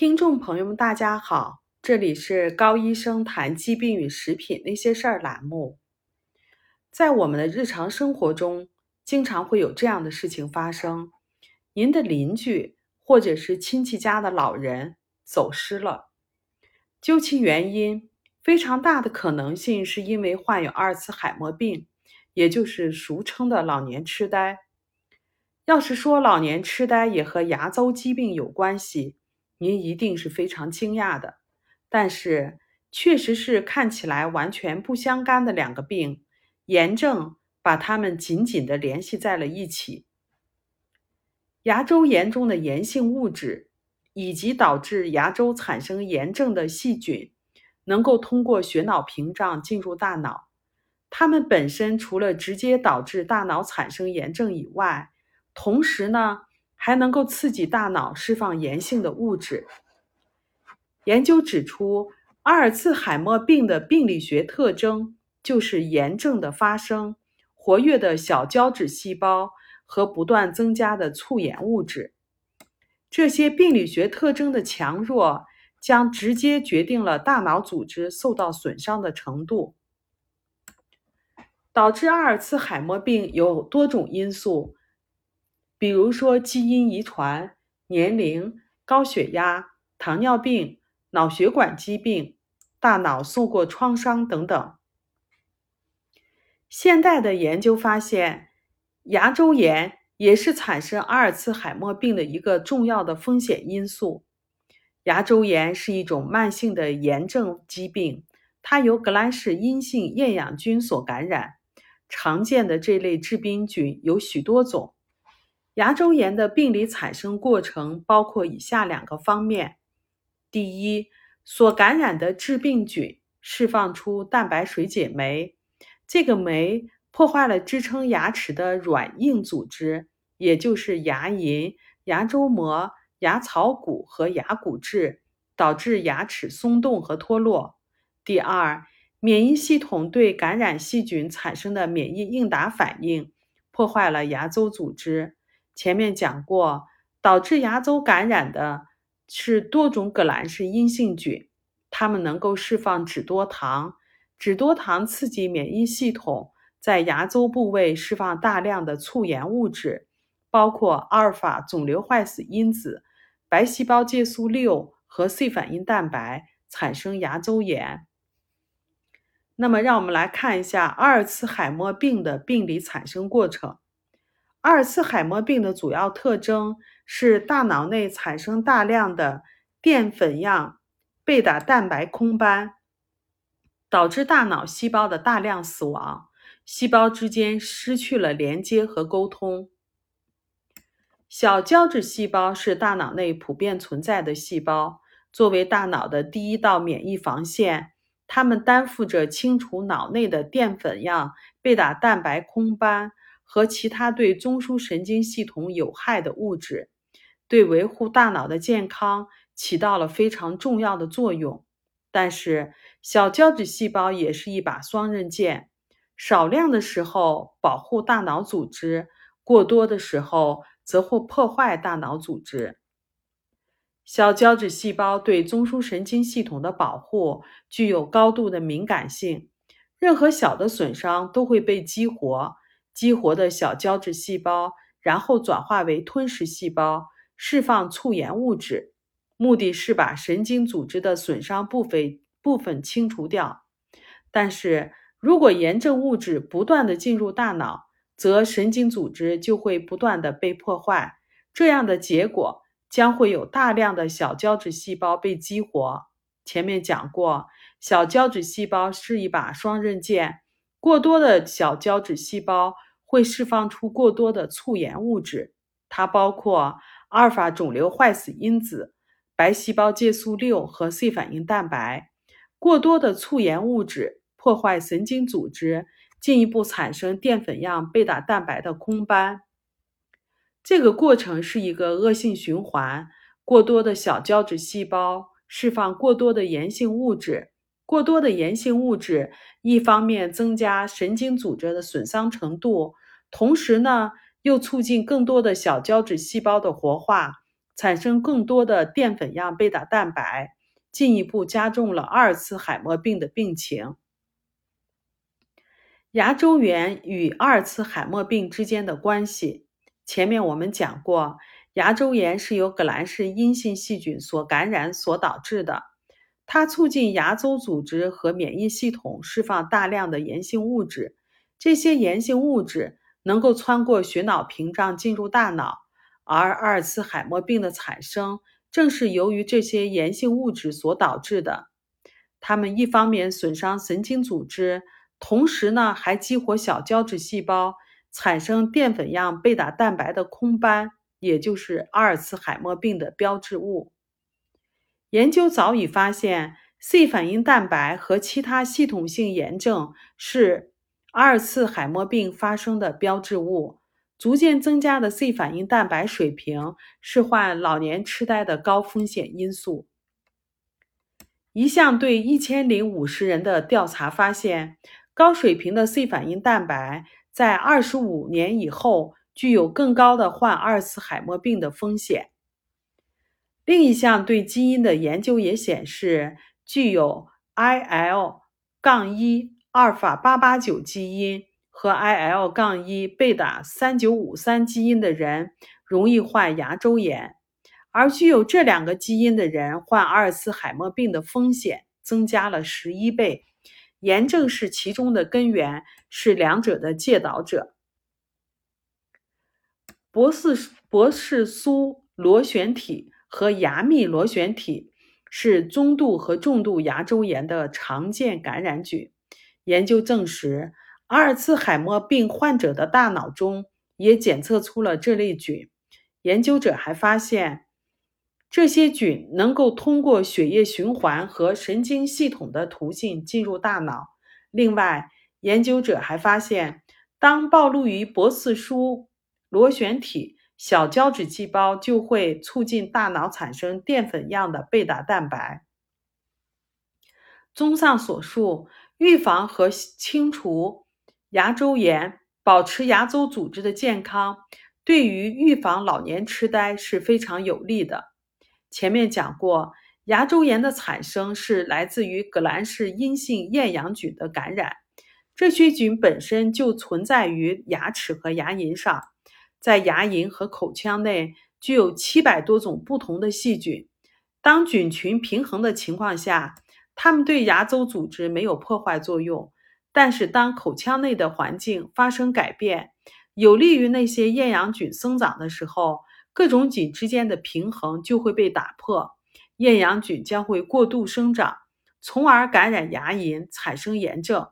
听众朋友们，大家好，这里是高医生谈疾病与食品那些事儿栏目。在我们的日常生活中，经常会有这样的事情发生：您的邻居或者是亲戚家的老人走失了，究其原因，非常大的可能性是因为患有阿尔茨海默病，也就是俗称的老年痴呆。要是说老年痴呆也和牙周疾病有关系，您一定是非常惊讶的，但是确实是看起来完全不相干的两个病，炎症把它们紧紧地联系在了一起。牙周炎中的炎性物质以及导致牙周产生炎症的细菌，能够通过血脑屏障进入大脑。它们本身除了直接导致大脑产生炎症以外，同时呢。还能够刺激大脑释放炎性的物质。研究指出，阿尔茨海默病的病理学特征就是炎症的发生、活跃的小胶质细胞和不断增加的促炎物质。这些病理学特征的强弱将直接决定了大脑组织受到损伤的程度。导致阿尔茨海默病有多种因素。比如说，基因遗传、年龄、高血压、糖尿病、脑血管疾病、大脑受过创伤等等。现代的研究发现，牙周炎也是产生阿尔茨海默病的一个重要的风险因素。牙周炎是一种慢性的炎症疾病，它由革兰氏阴性厌氧菌所感染。常见的这类致病菌有许多种。牙周炎的病理产生过程包括以下两个方面：第一，所感染的致病菌释放出蛋白水解酶，这个酶破坏了支撑牙齿的软硬组织，也就是牙龈、牙周膜、牙槽骨和牙骨质，导致牙齿松动和脱落。第二，免疫系统对感染细菌产生的免疫应答反应，破坏了牙周组织。前面讲过，导致牙周感染的是多种革兰氏阴性菌，它们能够释放脂多糖，脂多糖刺激免疫系统在牙周部位释放大量的促炎物质，包括阿尔法肿瘤坏死因子、白细胞介素六和 C 反应蛋白，产生牙周炎。那么，让我们来看一下阿尔茨海默病的病理产生过程。阿尔茨海默病的主要特征是大脑内产生大量的淀粉样贝塔蛋白空斑，导致大脑细胞的大量死亡，细胞之间失去了连接和沟通。小胶质细胞是大脑内普遍存在的细胞，作为大脑的第一道免疫防线，它们担负着清除脑内的淀粉样贝塔蛋白空斑。和其他对中枢神经系统有害的物质，对维护大脑的健康起到了非常重要的作用。但是，小胶质细胞也是一把双刃剑，少量的时候保护大脑组织，过多的时候则会破坏大脑组织。小胶质细胞对中枢神经系统的保护具有高度的敏感性，任何小的损伤都会被激活。激活的小胶质细胞，然后转化为吞噬细胞，释放促炎物质，目的是把神经组织的损伤部分部分清除掉。但是如果炎症物质不断的进入大脑，则神经组织就会不断的被破坏。这样的结果将会有大量的小胶质细胞被激活。前面讲过，小胶质细胞是一把双刃剑。过多的小胶质细胞会释放出过多的促炎物质，它包括阿尔法肿瘤坏死因子、白细胞介素六和 C 反应蛋白。过多的促炎物质破坏神经组织，进一步产生淀粉样贝塔蛋白的空斑。这个过程是一个恶性循环。过多的小胶质细胞释放过多的炎性物质。过多的炎性物质，一方面增加神经组织的损伤程度，同时呢，又促进更多的小胶质细胞的活化，产生更多的淀粉样贝塔蛋白，进一步加重了阿尔茨海默病的病情。牙周炎与阿尔茨海默病之间的关系，前面我们讲过，牙周炎是由革兰氏阴性细菌所感染所导致的，它促进牙周组织和免疫系统释放大量的炎性物质，这些炎性物质能够穿过血脑屏障进入大脑，而阿尔茨海默病的产生正是由于这些炎性物质所导致的。它们一方面损伤神经组织。同时呢，还激活小胶质细胞，产生淀粉样贝塔蛋白的空斑，也就是阿尔茨海默病的标志物。研究早已发现，C 反应蛋白和其他系统性炎症是阿尔茨海默病发生的标志物。逐渐增加的 C 反应蛋白水平是患老年痴呆的高风险因素。一项对一千零五十人的调查发现。高水平的 C 反应蛋白在二十五年以后具有更高的患阿尔茨海默病的风险。另一项对基因的研究也显示，具有 IL- 杠一阿尔法八八九基因和 IL- 杠一贝塔三九五三基因的人容易患牙周炎，而具有这两个基因的人患阿尔茨海默病的风险增加了十一倍。炎症是其中的根源，是两者的介导者。博士博士苏螺旋体和牙密螺旋体是中度和重度牙周炎的常见感染菌。研究证实，阿尔茨海默病患者的大脑中也检测出了这类菌。研究者还发现。这些菌能够通过血液循环和神经系统的途径进入大脑。另外，研究者还发现，当暴露于博斯舒螺旋体，小胶质细胞就会促进大脑产生淀粉样的贝塔蛋白。综上所述，预防和清除牙周炎，保持牙周组织的健康，对于预防老年痴呆是非常有利的。前面讲过，牙周炎的产生是来自于革兰氏阴性厌氧菌的感染。这些菌本身就存在于牙齿和牙龈上，在牙龈和口腔内具有七百多种不同的细菌。当菌群平衡的情况下，它们对牙周组织没有破坏作用。但是，当口腔内的环境发生改变，有利于那些厌氧菌生长的时候。各种菌之间的平衡就会被打破，厌氧菌将会过度生长，从而感染牙龈，产生炎症。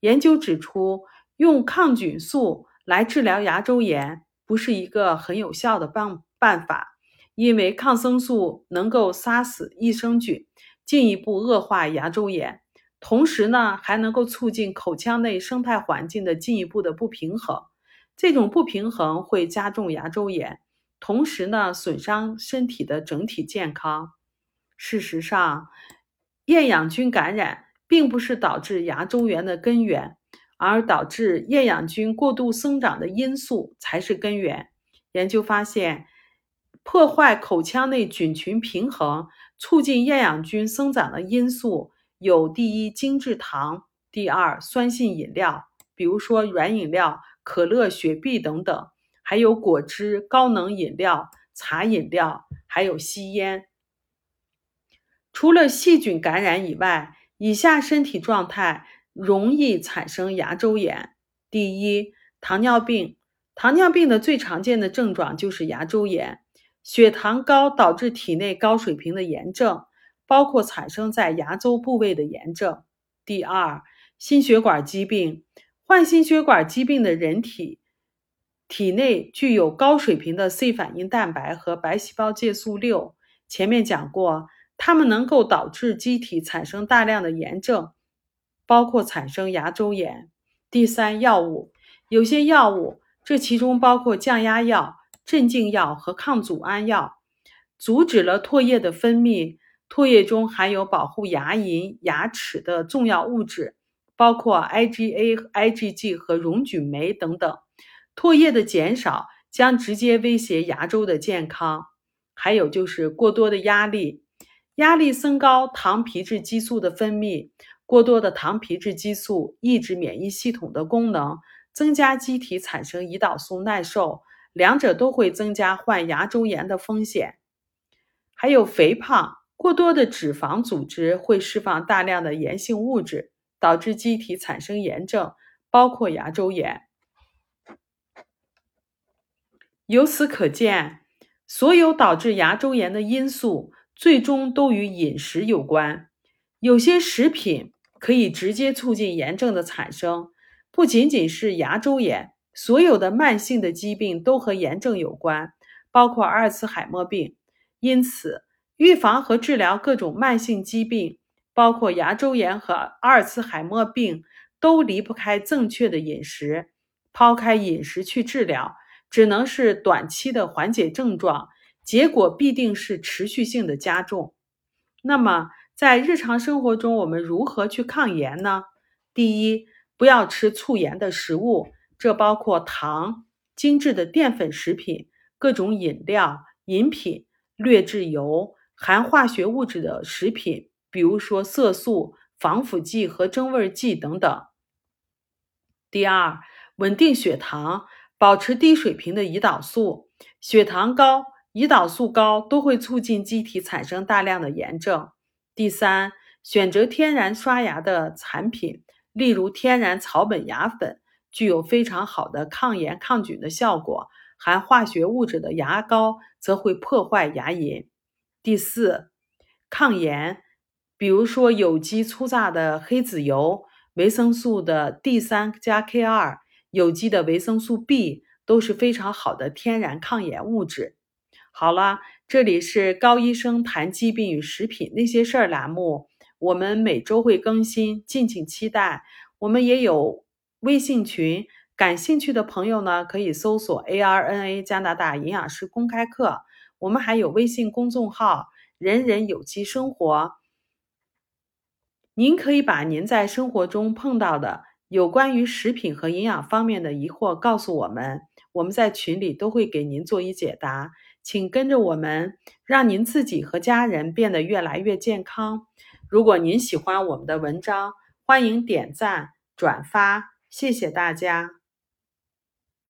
研究指出，用抗菌素来治疗牙周炎不是一个很有效的办办法，因为抗生素能够杀死益生菌，进一步恶化牙周炎。同时呢，还能够促进口腔内生态环境的进一步的不平衡，这种不平衡会加重牙周炎。同时呢，损伤身体的整体健康。事实上，厌氧菌感染并不是导致牙周炎的根源，而导致厌氧菌过度生长的因素才是根源。研究发现，破坏口腔内菌群平衡、促进厌氧菌生长的因素有：第一，精制糖；第二，酸性饮料，比如说软饮料、可乐、雪碧等等。还有果汁、高能饮料、茶饮料，还有吸烟。除了细菌感染以外，以下身体状态容易产生牙周炎：第一，糖尿病。糖尿病的最常见的症状就是牙周炎。血糖高导致体内高水平的炎症，包括产生在牙周部位的炎症。第二，心血管疾病。患心血管疾病的人体。体内具有高水平的 C 反应蛋白和白细胞介素六，前面讲过，它们能够导致机体产生大量的炎症，包括产生牙周炎。第三，药物，有些药物，这其中包括降压药、镇静药和抗组胺药，阻止了唾液的分泌。唾液中含有保护牙龈、牙齿的重要物质，包括 IgA、IgG 和溶菌酶等等。唾液的减少将直接威胁牙周的健康。还有就是过多的压力，压力升高糖皮质激素的分泌，过多的糖皮质激素抑制免疫系统的功能，增加机体产生胰岛素耐受，两者都会增加患牙周炎的风险。还有肥胖，过多的脂肪组织会释放大量的炎性物质，导致机体产生炎症，包括牙周炎。由此可见，所有导致牙周炎的因素最终都与饮食有关。有些食品可以直接促进炎症的产生，不仅仅是牙周炎，所有的慢性的疾病都和炎症有关，包括阿尔茨海默病。因此，预防和治疗各种慢性疾病，包括牙周炎和阿尔茨海默病，都离不开正确的饮食。抛开饮食去治疗，只能是短期的缓解症状，结果必定是持续性的加重。那么，在日常生活中，我们如何去抗炎呢？第一，不要吃促炎的食物，这包括糖、精致的淀粉食品、各种饮料、饮品。劣质油、含化学物质的食品，比如说色素、防腐剂和增味剂等等。第二，稳定血糖，保持低水平的胰岛素。血糖高、胰岛素高都会促进机体产生大量的炎症。第三，选择天然刷牙的产品，例如天然草本牙粉，具有非常好的抗炎抗菌的效果。含化学物质的牙膏则会破坏牙龈。第四，抗炎，比如说有机粗榨的黑籽油、维生素的 D 三加 K 二、有机的维生素 B 都是非常好的天然抗炎物质。好了，这里是高医生谈疾病与食品那些事儿栏目，我们每周会更新，敬请期待。我们也有微信群。感兴趣的朋友呢，可以搜索 ARNA 加拿大营养师公开课。我们还有微信公众号“人人有机生活”。您可以把您在生活中碰到的有关于食品和营养方面的疑惑告诉我们，我们在群里都会给您做一解答。请跟着我们，让您自己和家人变得越来越健康。如果您喜欢我们的文章，欢迎点赞转发，谢谢大家。